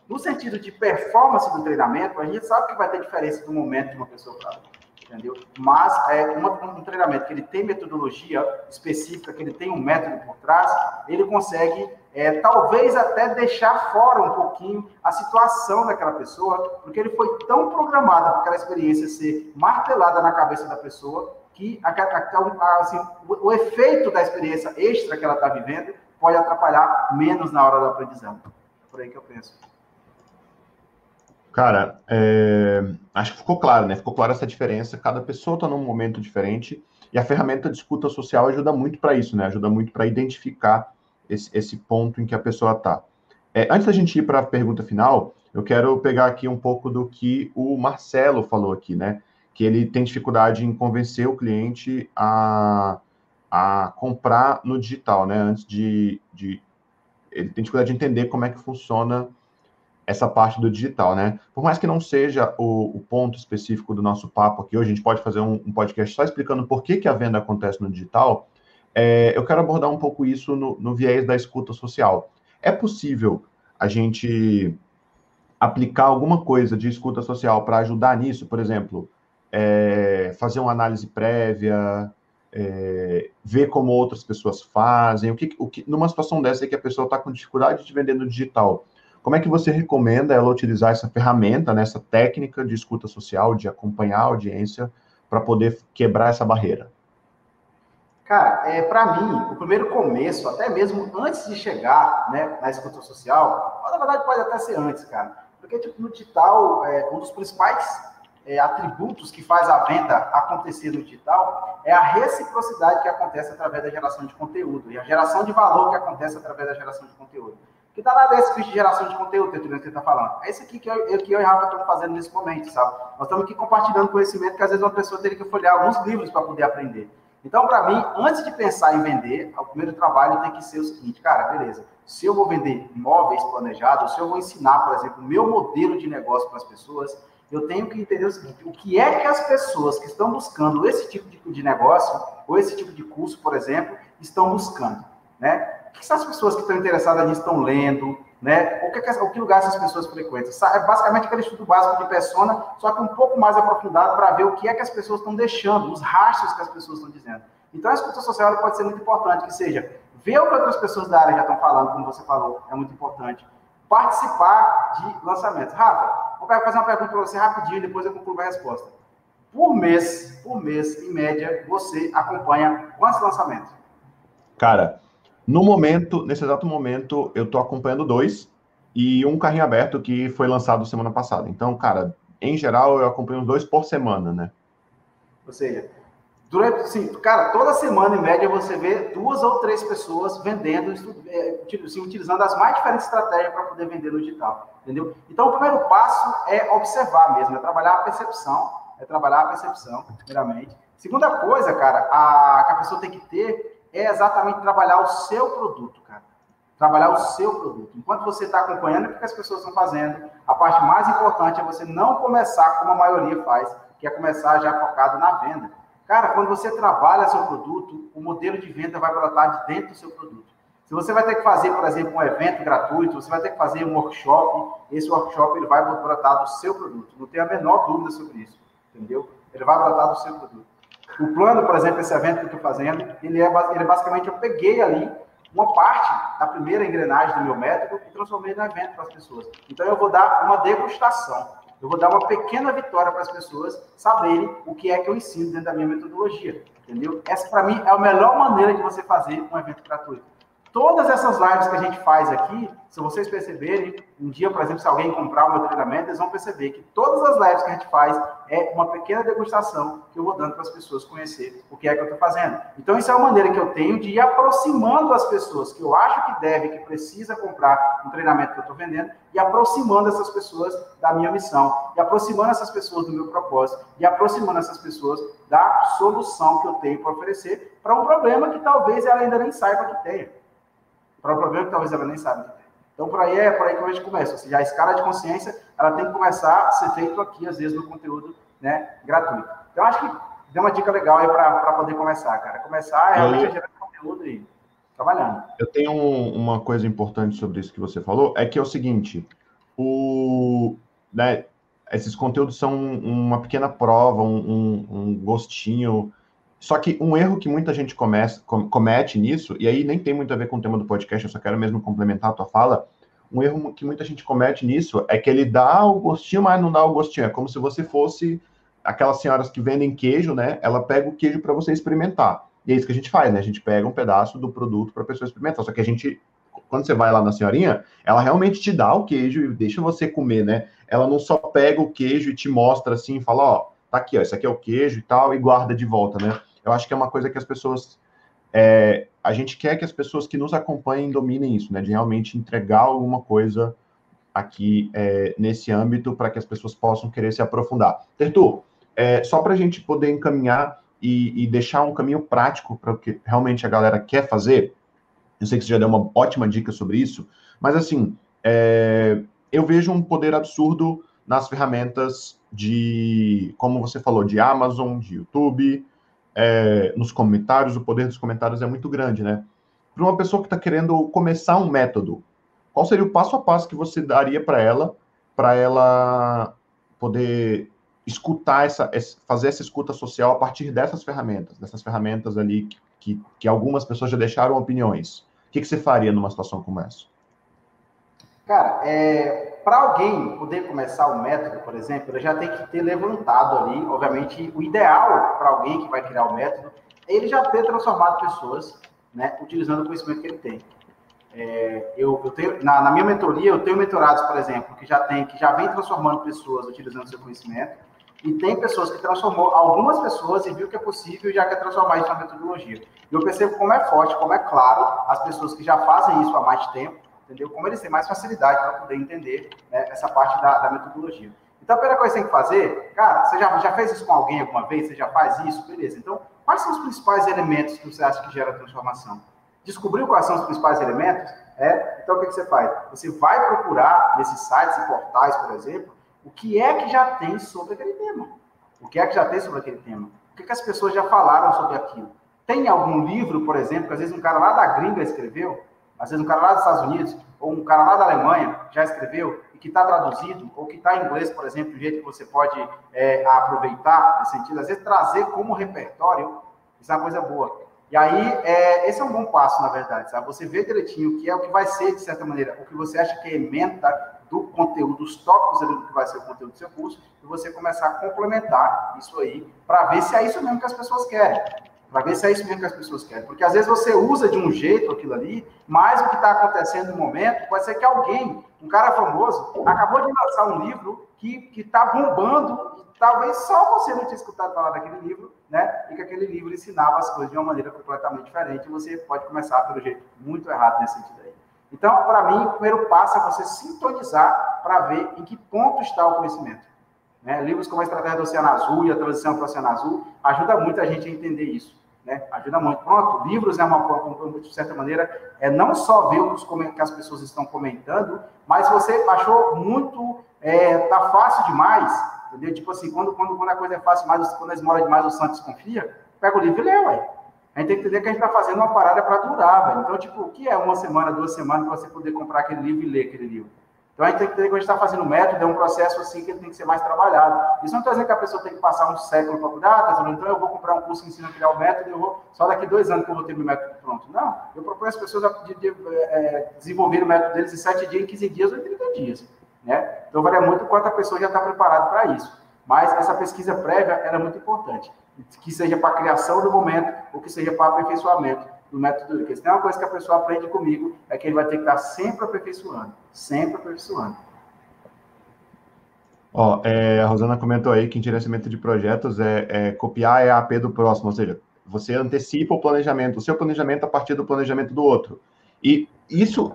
B: No sentido de performance do treinamento, a gente sabe que vai ter diferença do momento de uma pessoa para outra entendeu? Mas é, um treinamento que ele tem metodologia específica, que ele tem um método por trás, ele consegue é, talvez até deixar fora um pouquinho a situação daquela pessoa, porque ele foi tão programado para aquela experiência ser martelada na cabeça da pessoa que a, a, assim, o, o, efeito da experiência extra que ela está vivendo pode atrapalhar menos na hora do aprendizado. É por aí que eu penso.
A: Cara, é... acho que ficou claro, né? Ficou clara essa diferença. Cada pessoa está num momento diferente e a ferramenta de escuta social ajuda muito para isso, né? Ajuda muito para identificar esse, esse, ponto em que a pessoa está. É, antes da gente ir para a pergunta final, eu quero pegar aqui um pouco do que o Marcelo falou aqui, né? Que ele tem dificuldade em convencer o cliente a, a comprar no digital, né? Antes de, de. Ele tem dificuldade de entender como é que funciona essa parte do digital, né? Por mais que não seja o, o, ponto específico do nosso papo aqui hoje, a gente pode fazer um, um podcast só explicando por que, que a venda acontece no digital. É, eu quero abordar um pouco isso no, no viés da escuta social. É possível a gente aplicar alguma coisa de escuta social para ajudar nisso? Por exemplo, é, fazer uma análise prévia, é, ver como outras pessoas fazem, o que, o que numa situação dessa que a pessoa está com dificuldade de vender no digital, como é que você recomenda ela utilizar essa ferramenta, né, essa técnica de escuta social, de acompanhar a audiência, para poder quebrar essa barreira?
B: Cara, é, para mim, o primeiro começo, até mesmo antes de chegar né, na escuta social, na verdade pode até ser antes, cara. Porque tipo, no digital, é, um dos principais é, atributos que faz a venda acontecer no digital é a reciprocidade que acontece através da geração de conteúdo e a geração de valor que acontece através da geração de conteúdo. Que danado é esse bicho de geração de conteúdo, que você está falando? É esse aqui que eu, que eu e Rafa estamos fazendo nesse momento, sabe? Nós estamos aqui compartilhando conhecimento que às vezes uma pessoa teria que folhear alguns livros para poder aprender. Então, para mim, antes de pensar em vender, o primeiro trabalho tem que ser o seguinte, cara, beleza. Se eu vou vender imóveis planejados, se eu vou ensinar, por exemplo, o meu modelo de negócio para as pessoas, eu tenho que entender o seguinte: o que é que as pessoas que estão buscando esse tipo de, negócio, ou esse tipo de curso, por exemplo, estão buscando? Né? O que essas pessoas que estão interessadas nisso estão lendo? Né? O, que, o que lugar essas pessoas frequentam? É basicamente aquele estudo básico de persona, só que um pouco mais aprofundado para ver o que é que as pessoas estão deixando, os rastros que as pessoas estão dizendo. Então, a escuta social pode ser muito importante, que seja ver o que outras pessoas da área já estão falando, como você falou, é muito importante. Participar de lançamentos. Rafa, quero fazer uma pergunta para você rapidinho, depois eu concluo a resposta. Por mês, por mês, em média, você acompanha quantos lançamentos?
A: Cara, no momento, nesse exato momento, eu estou acompanhando dois e um carrinho aberto que foi lançado semana passada. Então, cara, em geral, eu acompanho dois por semana, né?
B: Ou seja, durante, sim, cara, toda semana, em média, você vê duas ou três pessoas vendendo, é, assim, utilizando as mais diferentes estratégias para poder vender no digital, entendeu? Então, o primeiro passo é observar mesmo, é trabalhar a percepção, é trabalhar a percepção, primeiramente. Segunda coisa, cara, a, que a pessoa tem que ter é exatamente trabalhar o seu produto, cara. Trabalhar o seu produto. Enquanto você está acompanhando o que as pessoas estão fazendo, a parte mais importante é você não começar como a maioria faz, que é começar já focado na venda. Cara, quando você trabalha seu produto, o modelo de venda vai brotar de dentro do seu produto. Se você vai ter que fazer, por exemplo, um evento gratuito, você vai ter que fazer um workshop, esse workshop ele vai brotar do seu produto. Não tem a menor dúvida sobre isso, entendeu? Ele vai brotar do seu produto. O plano, por exemplo, esse evento que eu estou fazendo, ele é, ele é basicamente, eu peguei ali uma parte da primeira engrenagem do meu método e transformei no evento para as pessoas. Então, eu vou dar uma degustação. Eu vou dar uma pequena vitória para as pessoas saberem o que é que eu ensino dentro da minha metodologia. Entendeu? Essa, para mim, é a melhor maneira de você fazer um evento gratuito. Todas essas lives que a gente faz aqui, se vocês perceberem, um dia, por exemplo, se alguém comprar o meu treinamento, eles vão perceber que todas as lives que a gente faz é uma pequena degustação que eu vou dando para as pessoas conhecer o que é que eu estou fazendo. Então, isso é uma maneira que eu tenho de ir aproximando as pessoas que eu acho que deve, que precisa comprar um treinamento que eu estou vendendo, e aproximando essas pessoas da minha missão, e aproximando essas pessoas do meu propósito, e aproximando essas pessoas da solução que eu tenho para oferecer para um problema que talvez ela ainda nem saiba que tenha para o problema que talvez ela nem que tem. Então, por aí é por aí que a gente começa. Ou seja, a escala de consciência, ela tem que começar a ser feito aqui, às vezes, no conteúdo né, gratuito. Então, acho que deu uma dica legal aí para poder começar, cara. Começar realmente a gerar conteúdo aí, trabalhando.
A: Eu tenho uma coisa importante sobre isso que você falou, é que é o seguinte, o, né, esses conteúdos são uma pequena prova, um, um, um gostinho só que um erro que muita gente comete nisso, e aí nem tem muito a ver com o tema do podcast, eu só quero mesmo complementar a tua fala, um erro que muita gente comete nisso é que ele dá o gostinho, mas não dá o gostinho. É como se você fosse aquelas senhoras que vendem queijo, né? Ela pega o queijo para você experimentar. E é isso que a gente faz, né? A gente pega um pedaço do produto para a pessoa experimentar. Só que a gente, quando você vai lá na senhorinha, ela realmente te dá o queijo e deixa você comer, né? Ela não só pega o queijo e te mostra assim fala, ó, tá aqui, ó, isso aqui é o queijo e tal, e guarda de volta, né? Eu acho que é uma coisa que as pessoas. É, a gente quer que as pessoas que nos acompanhem dominem isso, né? De realmente entregar alguma coisa aqui é, nesse âmbito para que as pessoas possam querer se aprofundar. Tertu, é, só para a gente poder encaminhar e, e deixar um caminho prático para o que realmente a galera quer fazer, eu sei que você já deu uma ótima dica sobre isso, mas assim, é, eu vejo um poder absurdo nas ferramentas de, como você falou, de Amazon, de YouTube, é, nos comentários, o poder dos comentários é muito grande, né? Para uma pessoa que está querendo começar um método, qual seria o passo a passo que você daria para ela, para ela poder escutar essa, fazer essa escuta social a partir dessas ferramentas, dessas ferramentas ali que, que algumas pessoas já deixaram opiniões. O que, que você faria numa situação como essa?
B: Cara, é, para alguém poder começar o método, por exemplo, ele já tem que ter levantado ali, obviamente, o ideal para alguém que vai criar o método é ele já ter transformado pessoas, né, utilizando o conhecimento que ele tem. É, eu, eu, tenho, na, na, minha mentoria, eu tenho mentorados, por exemplo, que já tem, que já vem transformando pessoas utilizando seu conhecimento, e tem pessoas que transformou algumas pessoas e viu que é possível e já quer transformar isso na metodologia. Eu percebo como é forte, como é claro, as pessoas que já fazem isso há mais tempo, entendeu? Como eles têm mais facilidade para poder entender né, essa parte da, da, metodologia. Então, a primeira coisa que você tem que fazer, cara, você já, já fez isso com alguém alguma vez? Você já faz isso? Beleza. Então, Quais são os principais elementos que você acha que gera transformação? Descobriu quais são os principais elementos? É, então o que, que você faz? Você vai procurar nesses sites e portais, por exemplo, o que é que já tem sobre aquele tema. O que é que já tem sobre aquele tema? O que, que as pessoas já falaram sobre aquilo? Tem algum livro, por exemplo, que às vezes um cara lá da gringa escreveu, às vezes um cara lá dos Estados Unidos, ou um cara lá da Alemanha já escreveu, e que está traduzido, ou que está em inglês, por exemplo, do jeito que você pode é, aproveitar, nesse sentido, às vezes trazer como repertório, isso é uma coisa boa. E aí, é, esse é um bom passo, na verdade, sabe? Você vê direitinho o que é o que vai ser, de certa maneira, o que você acha que é emenda do conteúdo, dos tópicos ali do que vai ser o conteúdo do seu curso, e você começar a complementar isso aí, para ver se é isso mesmo que as pessoas querem. Para ver se é isso mesmo que as pessoas querem. Porque às vezes você usa de um jeito aquilo ali, mas o que está acontecendo no momento pode ser que alguém, um cara famoso, acabou de lançar um livro que está bombando, e talvez só você não tinha escutado falar daquele livro, né? E que aquele livro ensinava as coisas de uma maneira completamente diferente. E você pode começar pelo jeito muito errado nesse sentido aí. Então, para mim, o primeiro passo é você sintonizar para ver em que ponto está o conhecimento. Né? Livros como a Estratégia do Oceano Azul e a Transição para o Oceano Azul ajuda muito a gente a entender isso. Né? Ajuda muito. Pronto, livros é uma forma, de certa maneira, é não só ver os que as pessoas estão comentando, mas você achou muito, é, tá fácil demais, entendeu? Tipo assim, quando, quando, quando a coisa é fácil demais, quando a esmola demais, o Santos confia, pega o livro e lê, ué. A gente tem que entender que a gente está fazendo uma parada para durar, velho. Então, tipo, o que é uma semana, duas semanas para você poder comprar aquele livro e ler aquele livro? Então a gente tem que entender que a gente está fazendo método, é um processo assim que ele tem que ser mais trabalhado. Isso não está dizendo que a pessoa tem que passar um século para cuidar, dizendo, então eu vou comprar um curso que ensina a criar o método e eu vou, só daqui dois anos que eu vou ter meu método pronto. Não, eu proponho as pessoas a de, de, é, desenvolver o método deles em 7 dias, em 15 dias ou em 30 dias. Né? Então varia muito quanto a pessoa já está preparada para isso. Mas essa pesquisa prévia era é muito importante, que seja para a criação do momento ou que seja para aperfeiçoamento do método Porque se tem uma coisa que a pessoa aprende comigo, é que ele vai ter que estar sempre aperfeiçoando, sempre aperfeiçoando.
A: Ó, é, a Rosana comentou aí que em gerenciamento de projetos é, é copiar a AP do próximo, ou seja, você antecipa o planejamento, o seu planejamento a partir do planejamento do outro. E isso,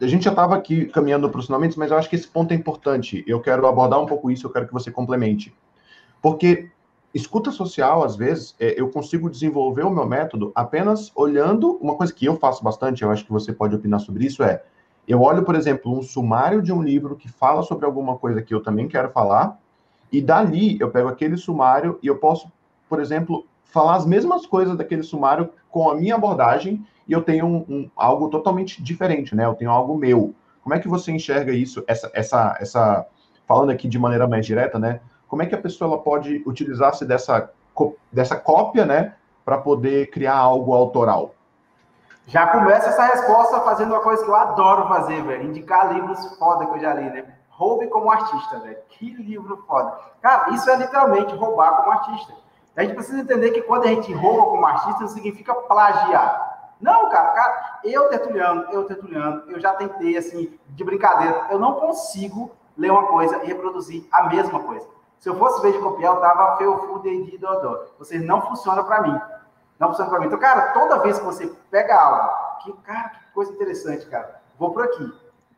A: a gente já estava aqui caminhando para os finalmente, mas eu acho que esse ponto é importante. Eu quero abordar um pouco isso, eu quero que você complemente. Porque escuta social, às vezes, é, eu consigo desenvolver o meu método apenas olhando. Uma coisa que eu faço bastante, eu acho que você pode opinar sobre isso, é eu olho, por exemplo, um sumário de um livro que fala sobre alguma coisa que eu também quero falar, e dali eu pego aquele sumário e eu posso, por exemplo, falar as mesmas coisas daquele sumário com a minha abordagem e eu tenho um, um, algo totalmente diferente, né? Eu tenho algo meu. Como é que você enxerga isso? Essa, essa, essa, falando aqui de maneira mais direta, né? Como é que a pessoa ela pode utilizar-se dessa, dessa cópia, né, para poder criar algo autoral?
B: Já começa essa resposta fazendo uma coisa que eu adoro fazer, velho. Indicar livros foda que eu já li, né? Roube como artista, velho. Que livro foda. Cara, isso é literalmente roubar como artista. A gente precisa entender que quando a gente rouba como artista, não significa plagiar. Não, cara, cara, eu Tertuliano, eu Tertuliano, eu já tentei, assim, de brincadeira, eu não consigo ler uma coisa e reproduzir a mesma coisa. Se eu fosse ver de copiar, eu tava feu, fu, de, dodó. Vocês não funciona para mim. Não funciona para mim. Então, cara, toda vez que você pega algo, que, cara, que coisa interessante, cara, vou por aqui.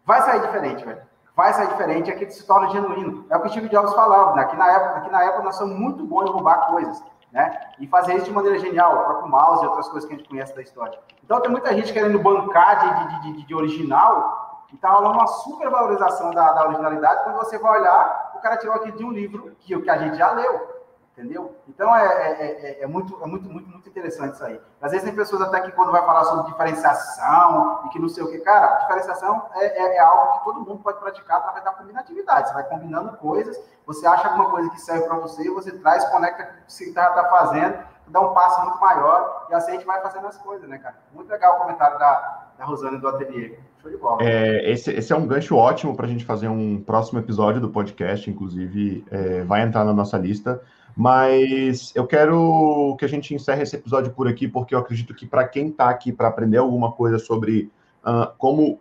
B: Vai sair diferente, velho. Vai sair diferente, aqui se torna genuíno. É o que o Steve Jobs falava, né? Aqui na época, aqui na época nós somos muito bons em roubar coisas, né? E fazer isso de maneira genial, o próprio mouse e outras coisas que a gente conhece da história. Então tem muita gente querendo bancar de, de, de, de original, e tá rolando uma supervalorização da, da originalidade, quando você vai olhar, o cara tirou aqui de um livro que, que a gente já leu. Entendeu? Então é, é, é, é, muito, é muito, muito, muito interessante isso aí. Às vezes tem pessoas até que quando vai falar sobre diferenciação e que não sei o que, cara, diferenciação é, é, é algo que todo mundo pode praticar através da combinatividade. Você vai combinando coisas, você acha alguma coisa que serve para você, você traz, conecta com o que você está tá fazendo, dá um passo muito maior e assim a gente vai fazendo as coisas, né, cara? Muito legal o comentário da, da Rosane do Ateliê. Show de bola.
A: É, esse, esse é um gancho ótimo para a gente fazer um próximo episódio do podcast, inclusive é, vai entrar na nossa lista. Mas eu quero que a gente encerre esse episódio por aqui, porque eu acredito que para quem está aqui para aprender alguma coisa sobre uh, como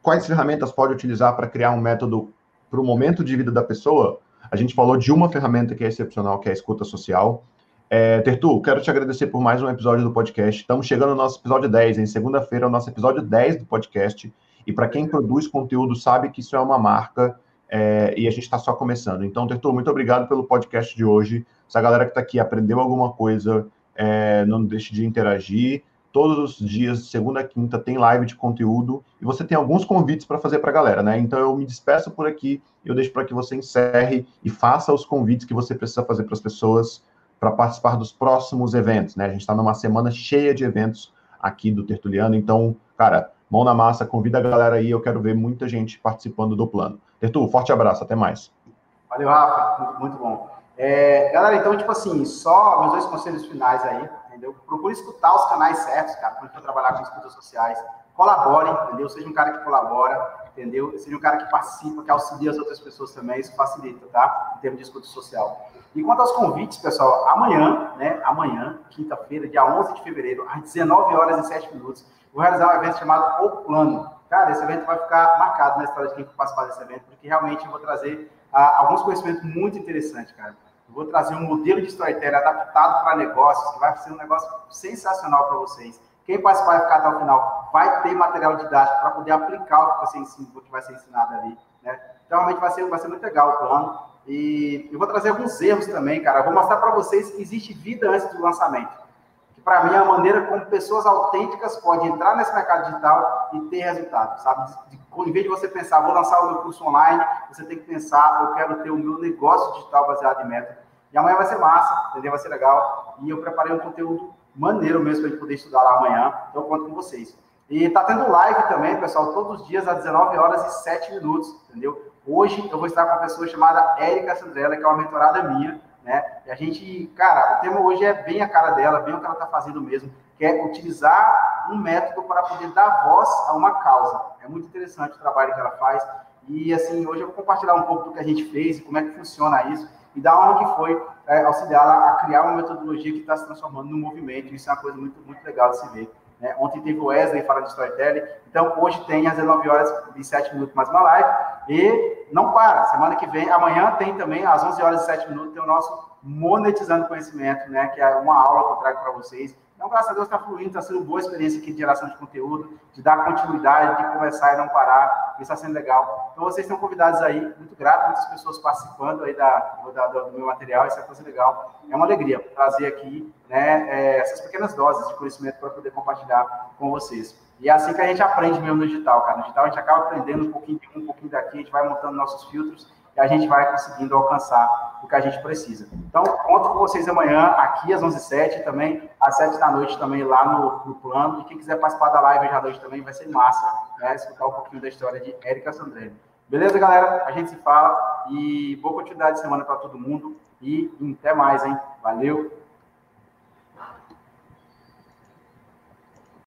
A: quais ferramentas pode utilizar para criar um método para o momento de vida da pessoa, a gente falou de uma ferramenta que é excepcional, que é a escuta social. É, Tertu, quero te agradecer por mais um episódio do podcast. Estamos chegando no nosso episódio 10, em segunda-feira, é o nosso episódio 10 do podcast. E para quem produz conteúdo, sabe que isso é uma marca é, e a gente está só começando. Então, Tertu, muito obrigado pelo podcast de hoje. Se a galera que está aqui aprendeu alguma coisa, é, não deixe de interagir. Todos os dias, segunda a quinta, tem live de conteúdo e você tem alguns convites para fazer para a galera, né? Então eu me despeço por aqui, eu deixo para que você encerre e faça os convites que você precisa fazer para as pessoas para participar dos próximos eventos, né? A gente está numa semana cheia de eventos aqui do Tertuliano, então, cara, mão na massa, convida a galera aí, eu quero ver muita gente participando do plano. Tertu, forte abraço, até mais.
B: Valeu, Rafa, muito, bom. É, galera, então, tipo assim, só meus dois conselhos finais aí, entendeu? Procure escutar os canais certos, cara, quando for trabalhar com escutas sociais. Colabore, entendeu? Seja um cara que colabora, entendeu? Seja um cara que participa, que auxilia as outras pessoas também, isso facilita, tá? Em termos de escuta social. E quanto aos convites, pessoal, amanhã, né? Amanhã, quinta-feira, dia 11 de fevereiro, às 19 horas e 7 minutos, vou realizar um evento chamado O Plano. Cara, esse evento vai ficar marcado na história de quem participar desse evento, porque realmente eu vou trazer ah, alguns conhecimentos muito interessantes, cara. Eu vou trazer um modelo de storytelling adaptado para negócios, que vai ser um negócio sensacional para vocês. Quem participar e ficar até o final vai ter material didático para poder aplicar o que você ensina, o que vai ser ensinado ali. Né? Então, realmente vai ser, vai ser muito legal o plano. E eu vou trazer alguns erros também, cara. Eu vou mostrar para vocês que existe vida antes do lançamento. Que para mim é a maneira como pessoas autênticas podem entrar nesse mercado digital e ter resultado, sabe? Em vez de você pensar, vou lançar o meu curso online, você tem que pensar, eu quero ter o meu negócio digital baseado em método. E amanhã vai ser massa, entendeu? Vai ser legal. E eu preparei um conteúdo maneiro mesmo para a gente poder estudar lá amanhã. Então, eu conto com vocês. E tá tendo live também, pessoal, todos os dias às 19 horas e 7 minutos, entendeu? Hoje eu vou estar com uma pessoa chamada Érica Sandrella, que é uma mentorada minha, né? E a gente, cara, o tema hoje é bem a cara dela, bem o que ela está fazendo mesmo, que é utilizar um método para poder dar voz a uma causa. É muito interessante o trabalho que ela faz. E assim, hoje eu vou compartilhar um pouco do que a gente fez e como é que funciona isso e da onde foi é, auxiliá-la a criar uma metodologia que está se transformando num movimento. Isso é uma coisa muito, muito legal de se ver. Né? Ontem teve o Wesley falando de storytelling, então hoje tem às 19 horas e 7 minutos mais uma live. E não para, semana que vem, amanhã tem também, às 11 horas e 7 minutos, tem o nosso Monetizando Conhecimento, né? que é uma aula que eu trago para vocês. Então, graças a Deus, está fluindo, está sendo boa experiência aqui de geração de conteúdo, de dar continuidade, de começar e não parar. Isso está sendo legal. Então, vocês estão convidados aí, muito grato, muitas pessoas participando aí da, da, do meu material, isso é coisa legal. É uma alegria trazer aqui né, é, essas pequenas doses de conhecimento para poder compartilhar com vocês. E é assim que a gente aprende mesmo no digital, cara. No digital a gente acaba aprendendo um pouquinho de um, um pouquinho daqui, a gente vai montando nossos filtros e a gente vai conseguindo alcançar o que a gente precisa. Então, conto com vocês amanhã, aqui às 11h07, também às 7 da noite, também lá no, no plano. E quem quiser participar da live hoje à noite também, vai ser massa, né? Escutar um pouquinho da história de Érica Sandrelli. Beleza, galera? A gente se fala e boa continuidade de semana para todo mundo. E até mais, hein? Valeu!